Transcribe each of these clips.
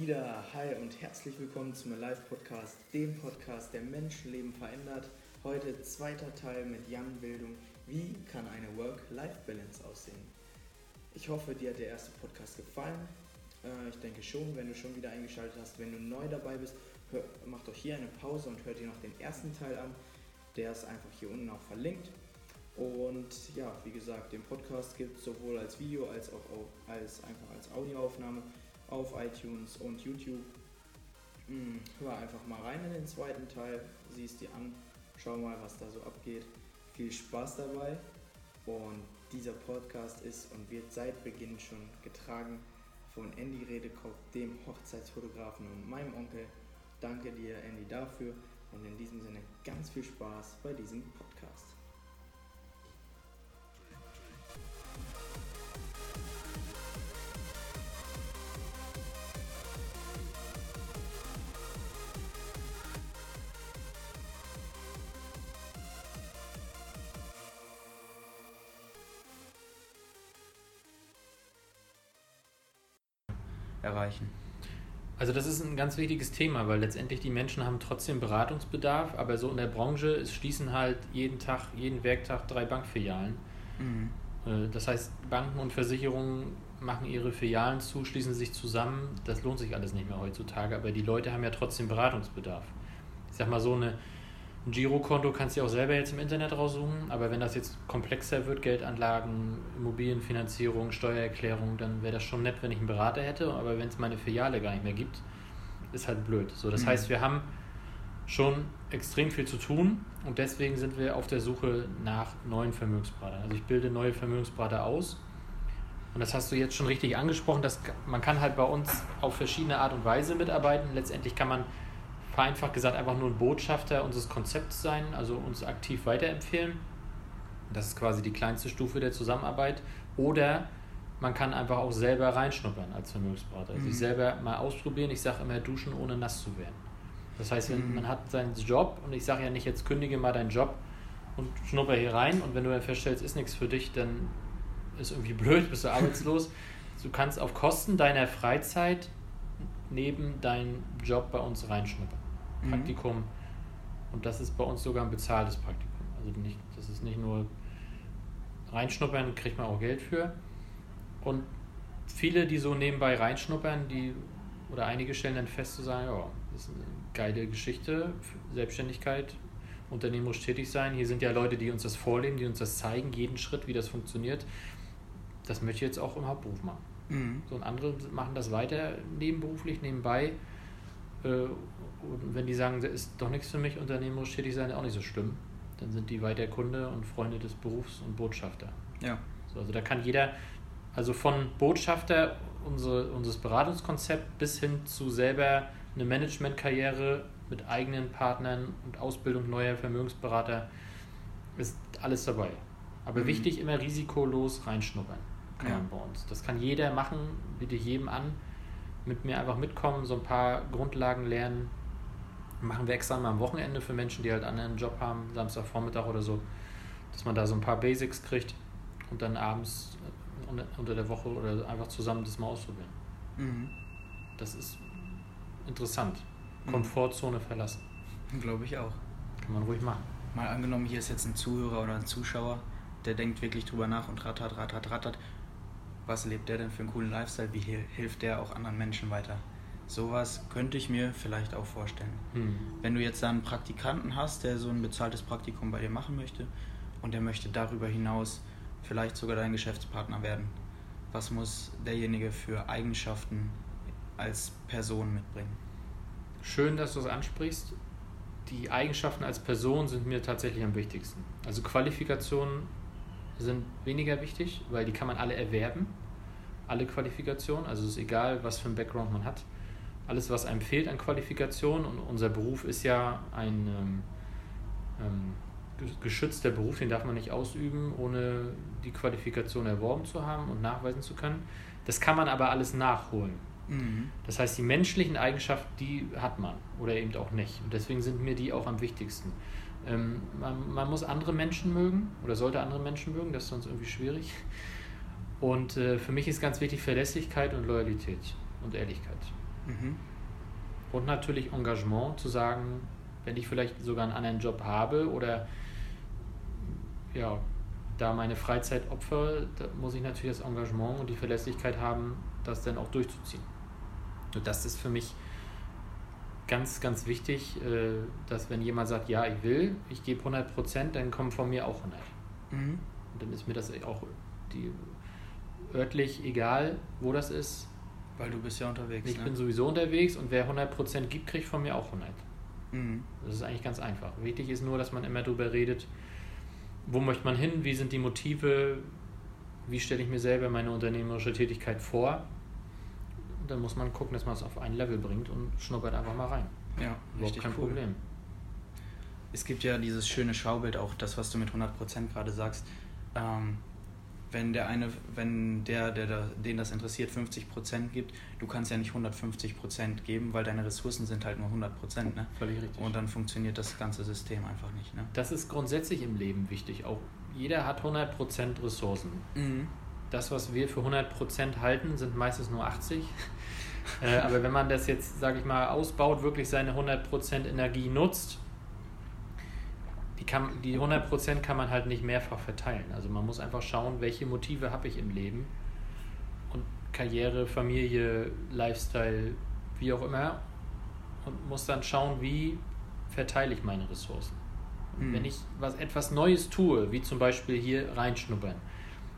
wieder. Hi und herzlich willkommen zum Live Podcast, dem Podcast, der Menschenleben verändert. Heute zweiter Teil mit Jan Bildung. Wie kann eine Work-Life-Balance aussehen? Ich hoffe, dir hat der erste Podcast gefallen. Äh, ich denke schon, wenn du schon wieder eingeschaltet hast. Wenn du neu dabei bist, hör, mach doch hier eine Pause und hör dir noch den ersten Teil an. Der ist einfach hier unten auch verlinkt. Und ja, wie gesagt, den Podcast gibt es sowohl als Video als auch als einfach als Audioaufnahme auf iTunes und YouTube. Hm, hör einfach mal rein in den zweiten Teil, siehst dir an, schau mal, was da so abgeht. Viel Spaß dabei. Und dieser Podcast ist und wird seit Beginn schon getragen von Andy Redekopf, dem Hochzeitsfotografen und meinem Onkel. Danke dir, Andy, dafür. Und in diesem Sinne ganz viel Spaß bei diesem Podcast. Erreichen? Also das ist ein ganz wichtiges Thema, weil letztendlich die Menschen haben trotzdem Beratungsbedarf, aber so in der Branche es schließen halt jeden Tag, jeden Werktag drei Bankfilialen. Mhm. Äh, das heißt, Banken und Versicherungen machen ihre Filialen zu, schließen sich zusammen. Das lohnt sich alles nicht mehr heutzutage, aber die Leute haben ja trotzdem Beratungsbedarf. Ich sag mal so eine ein Girokonto kannst du auch selber jetzt im Internet raussuchen, aber wenn das jetzt komplexer wird, Geldanlagen, Immobilienfinanzierung, Steuererklärung, dann wäre das schon nett, wenn ich einen Berater hätte, aber wenn es meine Filiale gar nicht mehr gibt, ist halt blöd. So, das mhm. heißt, wir haben schon extrem viel zu tun und deswegen sind wir auf der Suche nach neuen Vermögensberatern. Also ich bilde neue Vermögensberater aus und das hast du jetzt schon richtig angesprochen, dass man kann halt bei uns auf verschiedene Art und Weise mitarbeiten. Letztendlich kann man vereinfacht gesagt einfach nur ein Botschafter unseres Konzepts sein, also uns aktiv weiterempfehlen. Das ist quasi die kleinste Stufe der Zusammenarbeit. Oder man kann einfach auch selber reinschnuppern als Vermögensberater. Also mhm. sich selber mal ausprobieren. Ich sage immer, duschen ohne nass zu werden. Das heißt, wenn mhm. man hat seinen Job und ich sage ja nicht, jetzt kündige mal deinen Job und schnupper hier rein und wenn du dann feststellst, ist nichts für dich, dann ist irgendwie blöd, bist du arbeitslos. du kannst auf Kosten deiner Freizeit neben deinen Job bei uns reinschnuppern. Mhm. Praktikum. Und das ist bei uns sogar ein bezahltes Praktikum. Also nicht, das ist nicht nur reinschnuppern, kriegt man auch Geld für. Und viele, die so nebenbei reinschnuppern, die oder einige stellen dann fest zu sagen, ja, das ist eine geile Geschichte, Selbstständigkeit, unternehmerisch tätig sein. Hier sind ja Leute, die uns das vorleben, die uns das zeigen, jeden Schritt, wie das funktioniert. Das möchte ich jetzt auch im Hauptberuf machen. Mhm. So, und andere machen das weiter nebenberuflich, nebenbei. Äh, und wenn die sagen, das ist doch nichts für mich, unternehmerisch tätig sein, auch nicht so schlimm. Dann sind die weiter Kunde und Freunde des Berufs und Botschafter. Ja. So, also da kann jeder, also von Botschafter unsere, unseres Beratungskonzept bis hin zu selber eine Managementkarriere mit eigenen Partnern und Ausbildung neuer Vermögensberater ist alles dabei. Aber mhm. wichtig, immer risikolos reinschnuppern kann ja. man bei uns. Das kann jeder machen, biete ich jedem an. Mit mir einfach mitkommen, so ein paar Grundlagen lernen. Machen wir extra mal am Wochenende für Menschen, die halt einen anderen Job haben, Samstagvormittag oder so, dass man da so ein paar Basics kriegt und dann abends äh, unter der Woche oder einfach zusammen das mal ausprobieren. Mhm. Das ist interessant. Mhm. Komfortzone verlassen. Glaube ich auch. Kann man ruhig machen. Mal angenommen, hier ist jetzt ein Zuhörer oder ein Zuschauer, der denkt wirklich drüber nach und rattert, rattert, rattert was lebt der denn für einen coolen Lifestyle, wie hilft der auch anderen Menschen weiter. Sowas könnte ich mir vielleicht auch vorstellen. Hm. Wenn du jetzt einen Praktikanten hast, der so ein bezahltes Praktikum bei dir machen möchte und der möchte darüber hinaus vielleicht sogar dein Geschäftspartner werden, was muss derjenige für Eigenschaften als Person mitbringen? Schön, dass du es ansprichst. Die Eigenschaften als Person sind mir tatsächlich am wichtigsten. Also Qualifikationen sind weniger wichtig, weil die kann man alle erwerben, alle Qualifikationen. Also es ist egal, was für ein Background man hat. Alles, was einem fehlt an Qualifikationen und unser Beruf ist ja ein ähm, ähm, geschützter Beruf, den darf man nicht ausüben, ohne die Qualifikation erworben zu haben und nachweisen zu können. Das kann man aber alles nachholen. Mhm. Das heißt, die menschlichen Eigenschaften, die hat man oder eben auch nicht. Und deswegen sind mir die auch am wichtigsten. Ähm, man, man, muss andere Menschen mögen oder sollte andere Menschen mögen, das ist sonst irgendwie schwierig. Und äh, für mich ist ganz wichtig Verlässlichkeit und Loyalität und Ehrlichkeit. Mhm. Und natürlich Engagement, zu sagen, wenn ich vielleicht sogar einen anderen Job habe oder ja, da meine Freizeit opfer, da muss ich natürlich das Engagement und die Verlässlichkeit haben, das dann auch durchzuziehen. Und das ist für mich ganz, ganz wichtig, äh, dass wenn jemand sagt, ja, ich will, ich gebe 100 Prozent, dann kommen von mir auch 100. Mhm. Und dann ist mir das auch die, örtlich egal, wo das ist. Weil du bist ja unterwegs. Ich ne? bin sowieso unterwegs und wer 100 Prozent gibt, kriegt von mir auch 100. Mhm. Das ist eigentlich ganz einfach. Wichtig ist nur, dass man immer darüber redet, wo möchte man hin, wie sind die Motive, wie stelle ich mir selber meine unternehmerische Tätigkeit vor. Und dann muss man gucken, dass man es auf ein Level bringt und schnuppert einfach mal rein. Ja, Überhaupt kein cool. Problem. Es gibt ja dieses schöne Schaubild, auch das, was du mit 100% gerade sagst. Ähm, wenn der eine, wenn der, der, der den das interessiert, 50 Prozent gibt, du kannst ja nicht 150 Prozent geben, weil deine Ressourcen sind halt nur 100 Prozent. Ne? Völlig richtig. Und dann funktioniert das ganze System einfach nicht. Ne? Das ist grundsätzlich im Leben wichtig. Auch jeder hat 100 Prozent Ressourcen. Mhm. Das, was wir für 100 Prozent halten, sind meistens nur 80. äh, aber wenn man das jetzt, sage ich mal, ausbaut, wirklich seine 100 Prozent Energie nutzt, die, kann, die 100% kann man halt nicht mehrfach verteilen. Also man muss einfach schauen, welche Motive habe ich im Leben. Und Karriere, Familie, Lifestyle, wie auch immer. Und muss dann schauen, wie verteile ich meine Ressourcen. Mhm. Wenn ich was, etwas Neues tue, wie zum Beispiel hier reinschnuppern,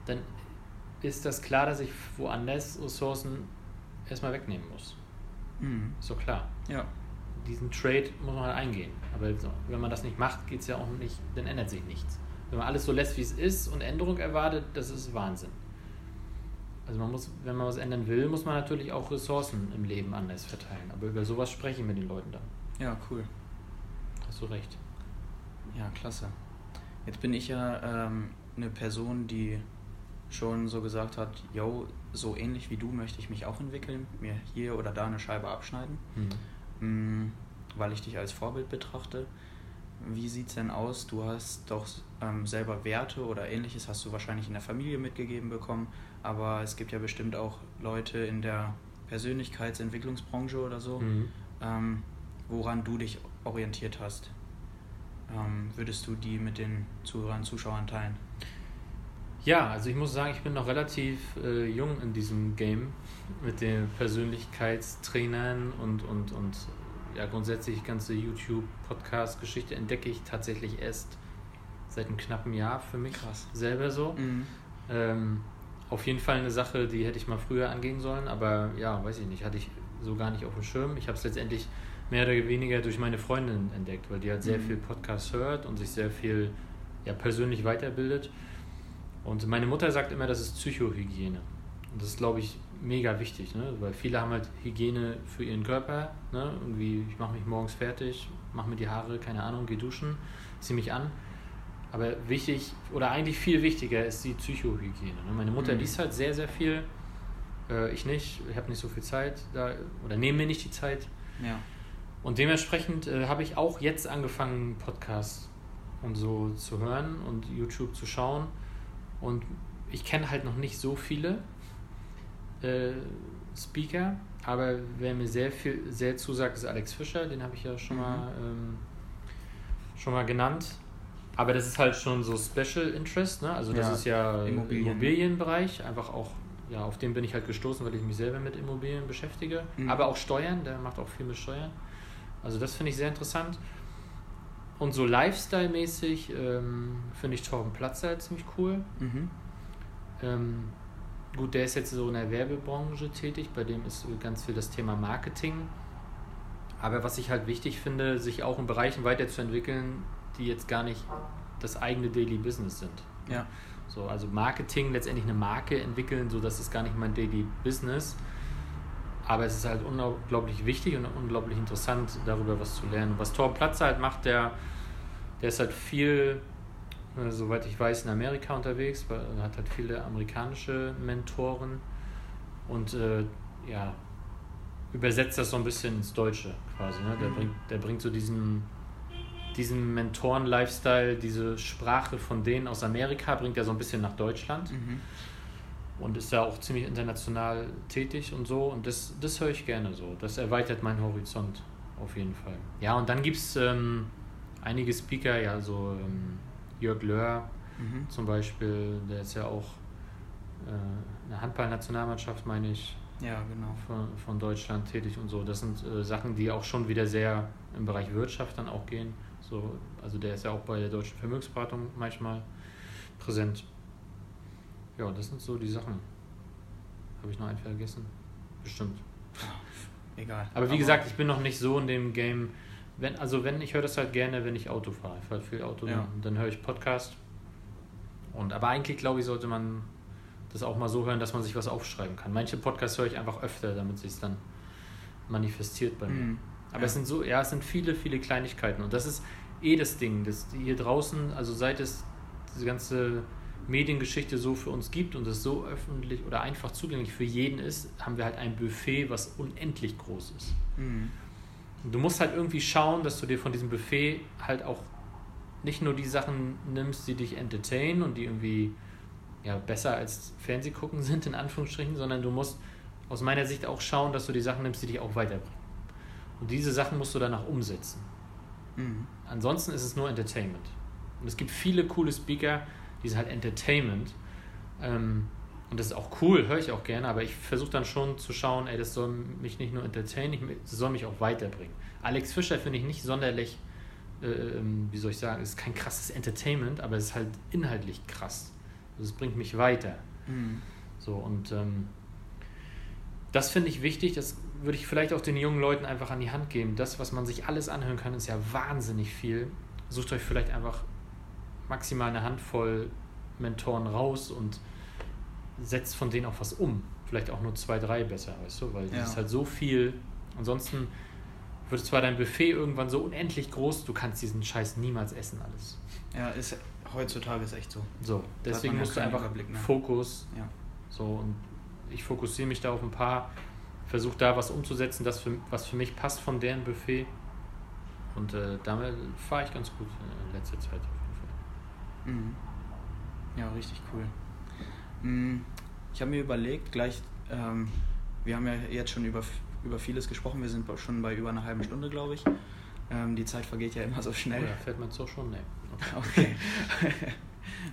dann ist das klar, dass ich woanders Ressourcen erstmal wegnehmen muss. Mhm. So klar. Ja diesen Trade muss man halt eingehen. Aber wenn man das nicht macht, geht es ja auch nicht, dann ändert sich nichts. Wenn man alles so lässt, wie es ist und Änderung erwartet, das ist Wahnsinn. Also man muss, wenn man was ändern will, muss man natürlich auch Ressourcen im Leben anders verteilen. Aber über sowas spreche ich mit den Leuten dann. Ja, cool. Hast du recht. Ja, klasse. Jetzt bin ich ja ähm, eine Person, die schon so gesagt hat, yo, so ähnlich wie du möchte ich mich auch entwickeln, mir hier oder da eine Scheibe abschneiden. Mhm. Mm, weil ich dich als Vorbild betrachte. Wie sieht es denn aus? Du hast doch ähm, selber Werte oder ähnliches, hast du wahrscheinlich in der Familie mitgegeben bekommen, aber es gibt ja bestimmt auch Leute in der Persönlichkeitsentwicklungsbranche oder so, mhm. ähm, woran du dich orientiert hast. Ähm, würdest du die mit den Zuhörern, Zuschauern teilen? Ja, also ich muss sagen, ich bin noch relativ äh, jung in diesem Game mit den Persönlichkeitstrainern und, und, und ja, grundsätzlich ganze YouTube-Podcast-Geschichte entdecke ich tatsächlich erst seit einem knappen Jahr für mich Krass. selber so. Mhm. Ähm, auf jeden Fall eine Sache, die hätte ich mal früher angehen sollen, aber ja, weiß ich nicht, hatte ich so gar nicht auf dem Schirm. Ich habe es letztendlich mehr oder weniger durch meine Freundin entdeckt, weil die halt sehr mhm. viel Podcast hört und sich sehr viel ja, persönlich weiterbildet. Und meine Mutter sagt immer, das ist Psychohygiene. Und das ist, glaube ich, mega wichtig, ne? weil viele haben halt Hygiene für ihren Körper. Ne? Irgendwie, ich mache mich morgens fertig, mache mir die Haare, keine Ahnung, gehe duschen, ziehe mich an. Aber wichtig, oder eigentlich viel wichtiger ist die Psychohygiene. Ne? Meine Mutter mhm. liest halt sehr, sehr viel. Äh, ich nicht, ich habe nicht so viel Zeit da, oder nehme mir nicht die Zeit. Ja. Und dementsprechend äh, habe ich auch jetzt angefangen, Podcasts und so zu hören und YouTube zu schauen. Und ich kenne halt noch nicht so viele äh, Speaker, aber wer mir sehr viel sehr zusagt, ist Alex Fischer, den habe ich ja schon mhm. mal ähm, schon mal genannt. Aber das ist halt schon so Special Interest, ne? Also das ja, ist ja Immobilien. Immobilienbereich, einfach auch, ja, auf den bin ich halt gestoßen, weil ich mich selber mit Immobilien beschäftige. Mhm. Aber auch Steuern, der macht auch viel mit Steuern. Also das finde ich sehr interessant. Und so Lifestyle-mäßig ähm, finde ich Torben Platzer ziemlich cool. Mhm. Ähm, gut, der ist jetzt so in der Werbebranche tätig, bei dem ist ganz viel das Thema Marketing. Aber was ich halt wichtig finde, sich auch in Bereichen weiterzuentwickeln, die jetzt gar nicht das eigene Daily Business sind. Ja. So, also Marketing, letztendlich eine Marke entwickeln, so dass es gar nicht mein Daily Business. Aber es ist halt unglaublich wichtig und unglaublich interessant, darüber was zu lernen. Was Thor Platzer halt macht, der, der ist halt viel äh, soweit ich weiß, in Amerika unterwegs, weil er hat halt viele amerikanische Mentoren und äh, ja, übersetzt das so ein bisschen ins Deutsche quasi. Ne? Der, mhm. bringt, der bringt so diesen, diesen Mentoren-Lifestyle, diese Sprache von denen aus Amerika, bringt er so ein bisschen nach Deutschland. Mhm. Und ist da auch ziemlich international tätig und so. Und das, das höre ich gerne so. Das erweitert meinen Horizont auf jeden Fall. Ja, und dann gibt es ähm, einige Speaker, ja, so ähm, Jörg Löhr mhm. zum Beispiel, der ist ja auch äh, eine Handballnationalmannschaft, meine ich. Ja, genau. Von, von Deutschland tätig und so. Das sind äh, Sachen, die auch schon wieder sehr im Bereich Wirtschaft dann auch gehen. So, also der ist ja auch bei der deutschen Vermögensberatung manchmal präsent. Ja, das sind so die Sachen. Habe ich noch einen vergessen? Bestimmt. Egal. Aber wie Aber gesagt, ich bin noch nicht so in dem Game. Wenn, also wenn, ich höre das halt gerne, wenn ich Auto fahre. Ich fahre viel Auto, ja. dann, dann höre ich Podcast. Und, aber eigentlich, glaube ich, sollte man das auch mal so hören, dass man sich was aufschreiben kann. Manche Podcasts höre ich einfach öfter, damit sich es dann manifestiert bei mir. Mhm. Aber ja. es sind so, ja, es sind viele, viele Kleinigkeiten. Und das ist eh das Ding, dass hier draußen, also seit es diese ganze Mediengeschichte so für uns gibt und es so öffentlich oder einfach zugänglich für jeden ist, haben wir halt ein Buffet, was unendlich groß ist. Mhm. Du musst halt irgendwie schauen, dass du dir von diesem Buffet halt auch nicht nur die Sachen nimmst, die dich entertainen und die irgendwie ja, besser als Fernsehgucken sind, in Anführungsstrichen, sondern du musst aus meiner Sicht auch schauen, dass du die Sachen nimmst, die dich auch weiterbringen. Und diese Sachen musst du danach umsetzen. Mhm. Ansonsten ist es nur Entertainment. Und es gibt viele coole Speaker, die sind halt Entertainment. Ähm, und das ist auch cool, höre ich auch gerne, aber ich versuche dann schon zu schauen, ey, das soll mich nicht nur entertainen, das soll mich auch weiterbringen. Alex Fischer finde ich nicht sonderlich, äh, ähm, wie soll ich sagen, es ist kein krasses Entertainment, aber es ist halt inhaltlich krass. Also es bringt mich weiter. Mhm. So, und ähm, das finde ich wichtig, das würde ich vielleicht auch den jungen Leuten einfach an die Hand geben. Das, was man sich alles anhören kann, ist ja wahnsinnig viel. Sucht euch vielleicht einfach maximal eine Handvoll Mentoren raus und setzt von denen auch was um. Vielleicht auch nur zwei, drei besser, weißt du, weil ja. das ist halt so viel. Ansonsten wird zwar dein Buffet irgendwann so unendlich groß, du kannst diesen Scheiß niemals essen, alles. Ja, ist, heutzutage ist echt so. So, deswegen musst du einfach Fokus. Ja. So, und ich fokussiere mich da auf ein paar, versuche da was umzusetzen, das für, was für mich passt von deren Buffet. Und äh, damit fahre ich ganz gut in letzter Zeit. Mhm. Ja, richtig cool. Mhm. Ich habe mir überlegt, gleich, ähm, wir haben ja jetzt schon über, über vieles gesprochen, wir sind schon bei über einer halben Stunde, glaube ich. Ähm, die Zeit vergeht ja immer so schnell. Oh ja, fährt man so schon? Nee. Okay. okay.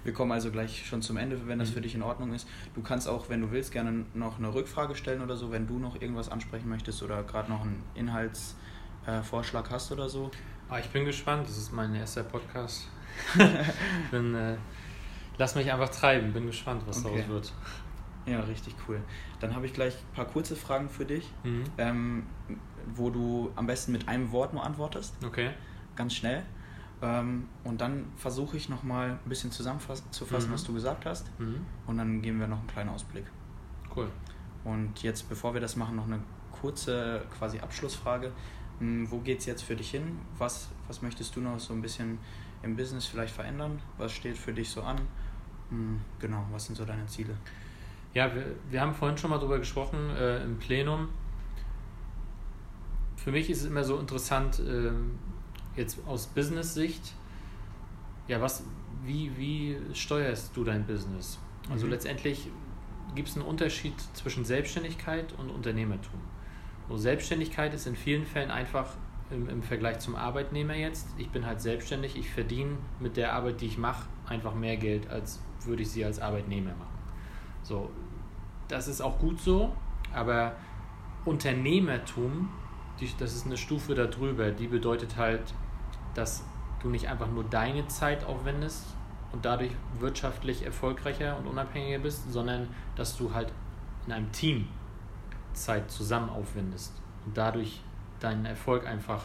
Wir kommen also gleich schon zum Ende, wenn das für mhm. dich in Ordnung ist. Du kannst auch, wenn du willst, gerne noch eine Rückfrage stellen oder so, wenn du noch irgendwas ansprechen möchtest oder gerade noch einen Inhaltsvorschlag äh, hast oder so. Ah, ich bin gespannt, das ist mein erster Podcast. bin, äh, lass mich einfach treiben, bin gespannt, was okay. daraus wird. Ja, richtig cool. Dann habe ich gleich ein paar kurze Fragen für dich, mhm. ähm, wo du am besten mit einem Wort nur antwortest. Okay. Ganz schnell. Ähm, und dann versuche ich nochmal ein bisschen zusammenzufassen, mhm. was du gesagt hast. Mhm. Und dann geben wir noch einen kleinen Ausblick. Cool. Und jetzt, bevor wir das machen, noch eine kurze quasi Abschlussfrage. Hm, wo geht es jetzt für dich hin? Was, was möchtest du noch so ein bisschen im Business vielleicht verändern? Was steht für dich so an? Hm, genau, was sind so deine Ziele? Ja, wir, wir haben vorhin schon mal darüber gesprochen äh, im Plenum. Für mich ist es immer so interessant, äh, jetzt aus Business-Sicht, ja, was, wie, wie steuerst du dein Business? Also mhm. letztendlich gibt es einen Unterschied zwischen Selbstständigkeit und Unternehmertum. So, Selbstständigkeit ist in vielen Fällen einfach im, im Vergleich zum Arbeitnehmer jetzt. Ich bin halt selbstständig, ich verdiene mit der Arbeit, die ich mache, einfach mehr Geld, als würde ich sie als Arbeitnehmer machen. So, das ist auch gut so, aber Unternehmertum, die, das ist eine Stufe darüber, die bedeutet halt, dass du nicht einfach nur deine Zeit aufwendest und dadurch wirtschaftlich erfolgreicher und unabhängiger bist, sondern dass du halt in einem Team Zeit zusammen aufwendest und dadurch dein Erfolg einfach,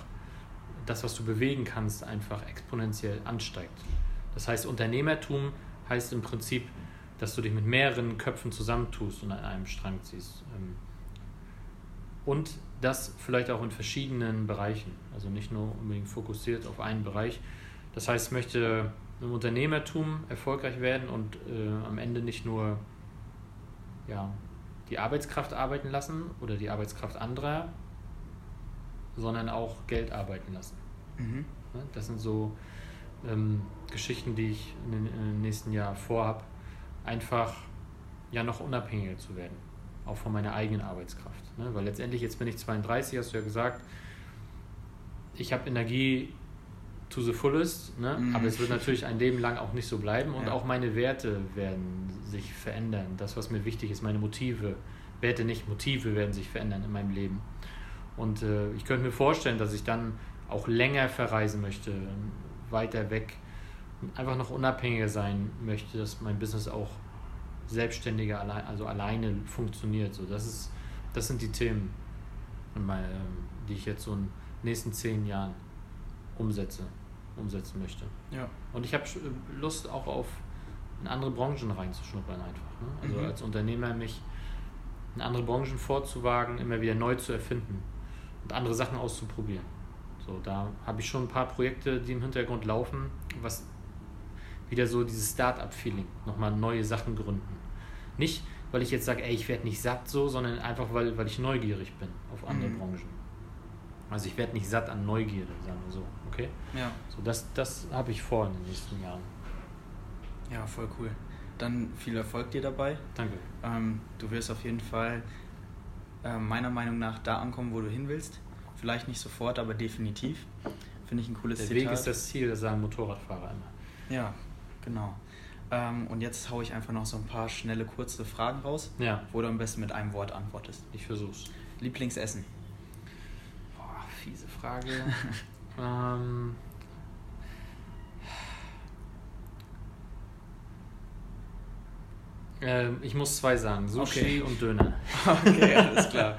das, was du bewegen kannst, einfach exponentiell ansteigt. Das heißt, Unternehmertum heißt im Prinzip, dass du dich mit mehreren Köpfen zusammentust und an einem Strang ziehst. Ähm, und das vielleicht auch in verschiedenen Bereichen, also nicht nur unbedingt fokussiert auf einen Bereich. Das heißt, ich möchte im Unternehmertum erfolgreich werden und äh, am Ende nicht nur ja, die Arbeitskraft arbeiten lassen oder die Arbeitskraft anderer, sondern auch Geld arbeiten lassen. Mhm. Das sind so ähm, Geschichten, die ich in den nächsten Jahren vorhabe. Einfach ja noch unabhängiger zu werden, auch von meiner eigenen Arbeitskraft. Ne? Weil letztendlich, jetzt bin ich 32, hast du ja gesagt, ich habe Energie to the fullest, ne? Mhm. aber es wird natürlich ein Leben lang auch nicht so bleiben und ja. auch meine Werte werden sich verändern. Das, was mir wichtig ist, meine Motive, Werte nicht, Motive werden sich verändern in meinem Leben. Und äh, ich könnte mir vorstellen, dass ich dann auch länger verreisen möchte, weiter weg, einfach noch unabhängiger sein möchte, dass mein Business auch selbstständiger, also alleine funktioniert. So, das, ist, das sind die Themen, die ich jetzt so in den nächsten zehn Jahren umsetze umsetzen möchte. Ja. Und ich habe Lust auch auf in andere Branchen reinzuschnuppern einfach. Ne? Also mhm. als Unternehmer mich in andere Branchen vorzuwagen, immer wieder neu zu erfinden andere Sachen auszuprobieren. So, da habe ich schon ein paar Projekte, die im Hintergrund laufen, was wieder so dieses Start-up-Feeling, nochmal neue Sachen gründen. Nicht, weil ich jetzt sage, ey, ich werde nicht satt so, sondern einfach, weil, weil ich neugierig bin auf andere mhm. Branchen. Also ich werde nicht satt an Neugierde, sagen wir so, okay? Ja. So, das, das habe ich vor in den nächsten Jahren. Ja, voll cool. Dann viel Erfolg dir dabei. Danke. Ähm, du wirst auf jeden Fall äh, meiner Meinung nach da ankommen, wo du hin willst. Vielleicht nicht sofort, aber definitiv. Finde ich ein cooles Der Zitat. Der Weg ist das Ziel, das sagen Motorradfahrer immer. Ja, genau. Ähm, und jetzt haue ich einfach noch so ein paar schnelle, kurze Fragen raus, ja. wo du am besten mit einem Wort antwortest. Ich versuch's. Lieblingsessen? fiese Frage. ähm, äh, ich muss zwei sagen: Sushi okay. und Döner. Okay, alles klar.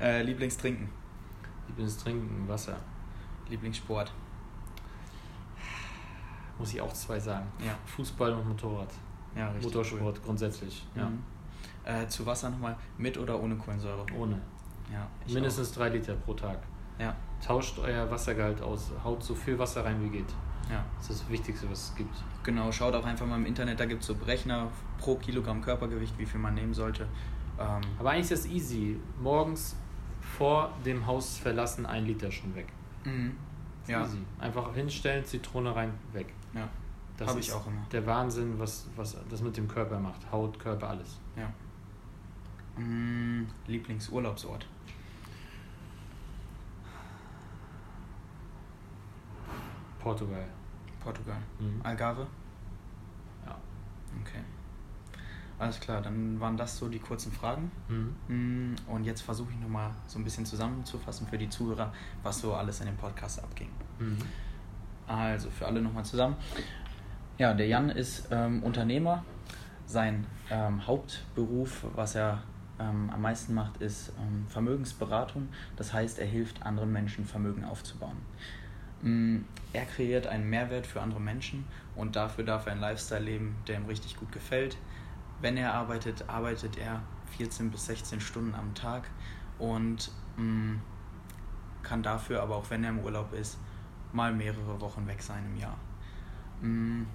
äh, Lieblingstrinken? Lieblingstrinken, Wasser. Lieblingssport? Muss ich auch zwei sagen. Ja. Fußball und Motorrad. Ja, richtig. Motorsport cool. grundsätzlich. Ja. Mhm. Äh, zu Wasser nochmal mit oder ohne Kohlensäure? Ohne. Ja, Mindestens auch. drei Liter pro Tag. Ja. Tauscht euer Wassergehalt aus, haut so viel Wasser rein wie geht. Ja. Das ist das Wichtigste, was es gibt. Genau, schaut auch einfach mal im Internet, da gibt es so Berechner pro Kilogramm Körpergewicht, wie viel man nehmen sollte. Ähm Aber eigentlich ist das easy. Morgens vor dem Haus verlassen, ein Liter schon weg. Mhm. Ja. Easy. Einfach hinstellen, Zitrone rein, weg. Ja. Das Habe ich auch immer. Der Wahnsinn, was, was das mit dem Körper macht. Haut, Körper, alles. Ja. Mhm. Lieblingsurlaubsort? Portugal. Portugal. Mhm. Algarve? Ja. Okay. Alles klar, dann waren das so die kurzen Fragen. Mhm. Mm, und jetzt versuche ich nochmal so ein bisschen zusammenzufassen für die Zuhörer, was so alles in dem Podcast abging. Mhm. Also für alle nochmal zusammen. Ja, der Jan ist ähm, Unternehmer. Sein ähm, Hauptberuf, was er ähm, am meisten macht, ist ähm, Vermögensberatung. Das heißt, er hilft anderen Menschen, Vermögen aufzubauen. Er kreiert einen Mehrwert für andere Menschen und dafür darf er einen Lifestyle leben, der ihm richtig gut gefällt. Wenn er arbeitet, arbeitet er 14 bis 16 Stunden am Tag und mh, mm, kann dafür aber auch, wenn er im Urlaub ist, mal mehrere Wochen weg sein im Jahr. Mh, mm,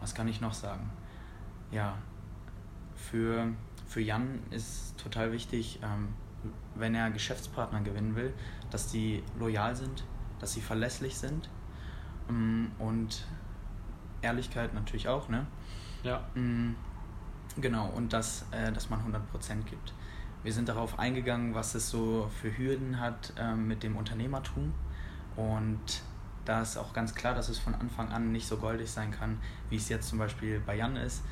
was kann ich noch sagen? Ja, für, für Jan ist total wichtig, ähm, wenn er Geschäftspartner gewinnen will, dass die loyal sind, dass sie verlässlich sind und Ehrlichkeit natürlich auch, ne? Ja. Mm, genau, und dass, äh, dass man 100% gibt. Wir sind darauf eingegangen, was es so für Hürden hat ähm, mit dem Unternehmertum und da ist auch ganz klar, dass es von Anfang an nicht so goldig sein kann, wie es jetzt zum Beispiel bei Jan ist.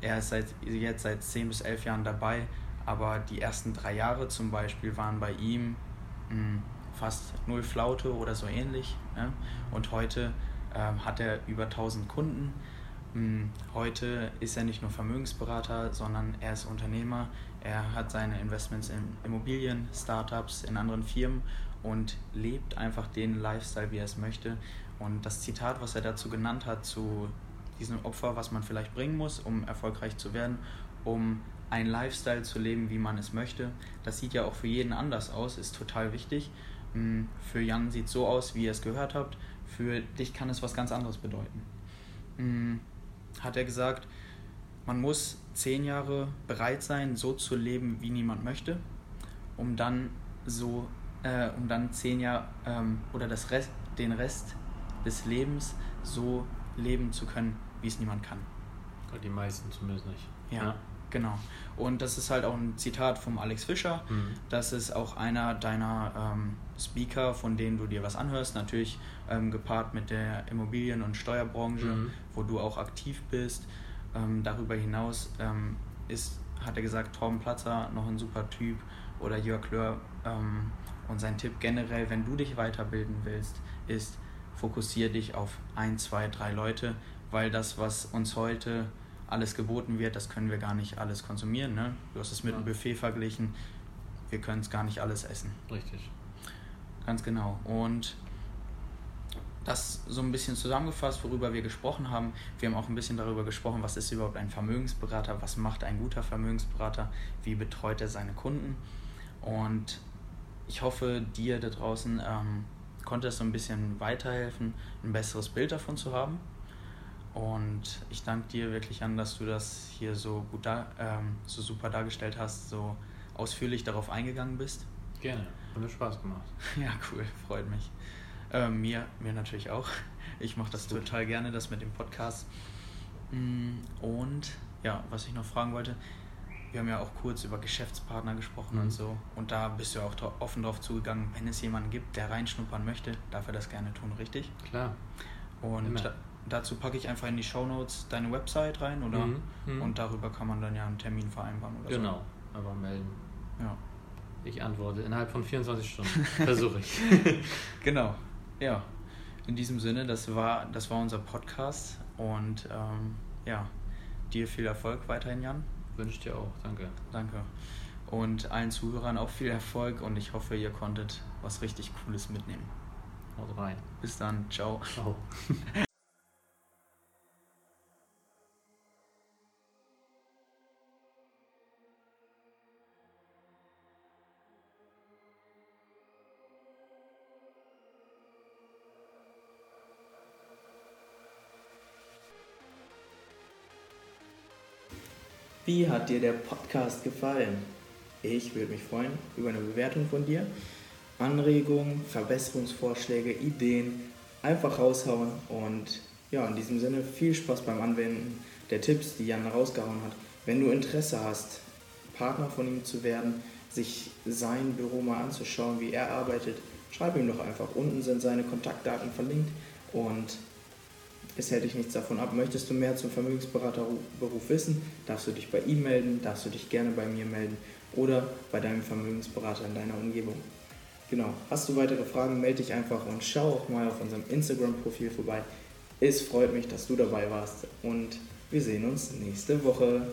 Er ist seit, jetzt seit 10 bis 11 Jahren dabei, aber die ersten drei Jahre zum Beispiel waren bei ihm mh, mm, fast null Flaute oder so ähnlich. Ne? Und heute ähm, hat er über 1000 Kunden. Hm, heute ist er nicht nur Vermögensberater, sondern er ist Unternehmer. Er hat seine Investments in Immobilien, Startups, in anderen Firmen und lebt einfach den Lifestyle, wie er es möchte. Und das Zitat, was er dazu genannt hat, zu diesem Opfer, was man vielleicht bringen muss, um erfolgreich zu werden, um ein Lifestyle zu leben, wie man es möchte, das sieht ja auch für jeden anders aus, ist total wichtig. Für Jan sieht es so aus, wie ihr es gehört habt. Für dich kann es was ganz anderes bedeuten. Hm, hat er gesagt, man muss zehn Jahre bereit sein, so zu leben, wie niemand möchte, um dann so, äh, um dann zehn Jahre ähm, oder das Rest, den Rest des Lebens so leben zu können, wie es niemand kann. Die meisten zumindest nicht. Ja, ja. Genau. Und das ist halt auch ein Zitat vom Alex Fischer. Mhm. Das ist auch einer deiner ähm, Speaker, von denen du dir was anhörst. Natürlich ähm, gepaart mit der Immobilien- und Steuerbranche, mhm. wo du auch aktiv bist. Ähm, darüber hinaus ähm, ist, hat er gesagt, Torben Platzer noch ein super Typ oder Jörg Löhr. Ähm, und sein Tipp generell, wenn du dich weiterbilden willst, ist, fokussiere dich auf ein, zwei, drei Leute, weil das, was uns heute alles geboten wird, das können wir gar nicht alles konsumieren. Ne? Du hast es mit ja. einem Buffet verglichen, wir können es gar nicht alles essen. Richtig. Ganz genau. Und das so ein bisschen zusammengefasst, worüber wir gesprochen haben. Wir haben auch ein bisschen darüber gesprochen, was ist überhaupt ein Vermögensberater, was macht ein guter Vermögensberater, wie betreut er seine Kunden. Und ich hoffe, dir da draußen ähm, konnte es so ein bisschen weiterhelfen, ein besseres Bild davon zu haben. Und ich danke dir wirklich an, dass du das hier so gut da, ähm, so super dargestellt hast, so ausführlich darauf eingegangen bist. Gerne, hat mir Spaß gemacht. Ja, cool, freut mich. Ähm, mir, mir natürlich auch. Ich mache das total gerne, das mit dem Podcast. Mm, und ja, was ich noch fragen wollte, wir haben ja auch kurz über Geschäftspartner gesprochen mhm. und so. Und da bist du auch offen drauf zugegangen, wenn es jemanden gibt, der reinschnuppern möchte, darf er das gerne tun, richtig? Klar. Und da, dazu packe ich einfach in die Show Notes deine Website rein, oder? Mhm. Mhm. Und darüber kann man dann ja einen Termin vereinbaren oder genau. so. Genau, aber melden. Ja. Ich antworte innerhalb von 24 Stunden. Versuche ich. genau. Ja. In diesem Sinne, das war, das war unser Podcast und ähm, ja, dir viel Erfolg weiterhin, Jan. Wünsche ich dir auch, danke. Danke. Und allen Zuhörern auch viel Erfolg und ich hoffe, ihr konntet was richtig Cooles mitnehmen. Haut rein. Bis dann. Ciao. Ciao. Wie hat dir der Podcast gefallen? Ich würde mich freuen über eine Bewertung von dir. Anregungen, Verbesserungsvorschläge, Ideen einfach raushauen und ja, in diesem Sinne viel Spaß beim Anwenden der Tipps, die Jan rausgehauen hat. Wenn du Interesse hast, Partner von ihm zu werden, sich sein Büro mal anzuschauen, wie er arbeitet, schreib ihm doch einfach. Unten sind seine Kontaktdaten verlinkt und es hält dich nichts davon ab. Möchtest du mehr zum Vermögensberaterberuf wissen, darfst du dich bei ihm melden, darfst du dich gerne bei mir melden oder bei deinem Vermögensberater in deiner Umgebung. Genau, hast du weitere Fragen, melde dich einfach und schau auch mal auf unserem Instagram-Profil vorbei. Es freut mich, dass du dabei warst und wir sehen uns nächste Woche.